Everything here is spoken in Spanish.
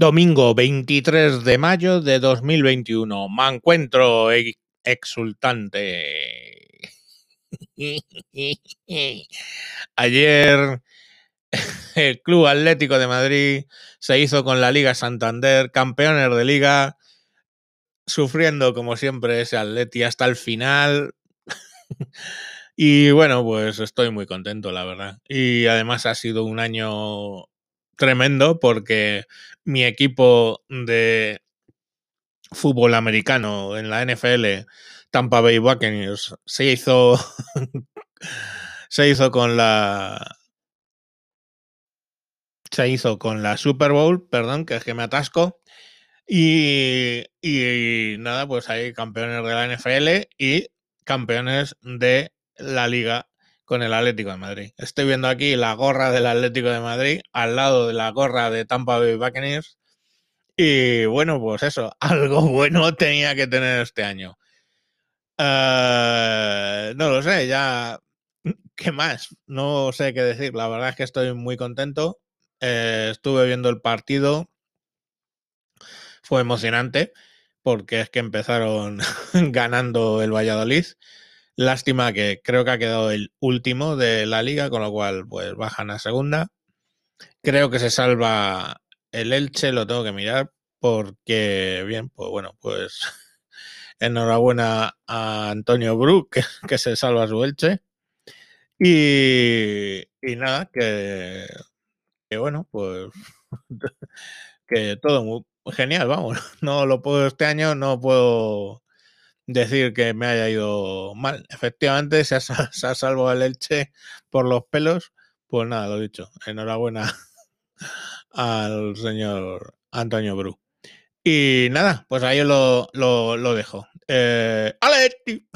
Domingo 23 de mayo de 2021. Me encuentro exultante. Ayer el Club Atlético de Madrid se hizo con la Liga Santander, campeones de liga, sufriendo como siempre ese Atleti hasta el final. y bueno, pues estoy muy contento, la verdad. Y además ha sido un año tremendo porque mi equipo de fútbol americano en la NFL, Tampa Bay Buccaneers, se hizo se hizo con la se hizo con la Super Bowl, perdón, que es que me atasco. Y, y nada, pues hay campeones de la NFL y campeones de la liga con el Atlético de Madrid. Estoy viendo aquí la gorra del Atlético de Madrid al lado de la gorra de Tampa Bay Buccaneers. Y bueno, pues eso, algo bueno tenía que tener este año. Eh, no lo sé, ya. ¿Qué más? No sé qué decir. La verdad es que estoy muy contento. Eh, estuve viendo el partido. Fue emocionante porque es que empezaron ganando el Valladolid. Lástima que creo que ha quedado el último de la liga, con lo cual pues bajan a segunda. Creo que se salva el Elche, lo tengo que mirar porque, bien, pues bueno, pues enhorabuena a Antonio Bru, que, se salva su Elche. Y, y nada, que, que bueno, pues que todo muy genial, vamos. No lo puedo este año, no puedo decir que me haya ido mal. Efectivamente, se ha, se ha salvado el Elche por los pelos. Pues nada, lo dicho. Enhorabuena al señor Antonio Bru. Y nada, pues ahí lo, lo, lo dejo. Eh, ¡Aleti!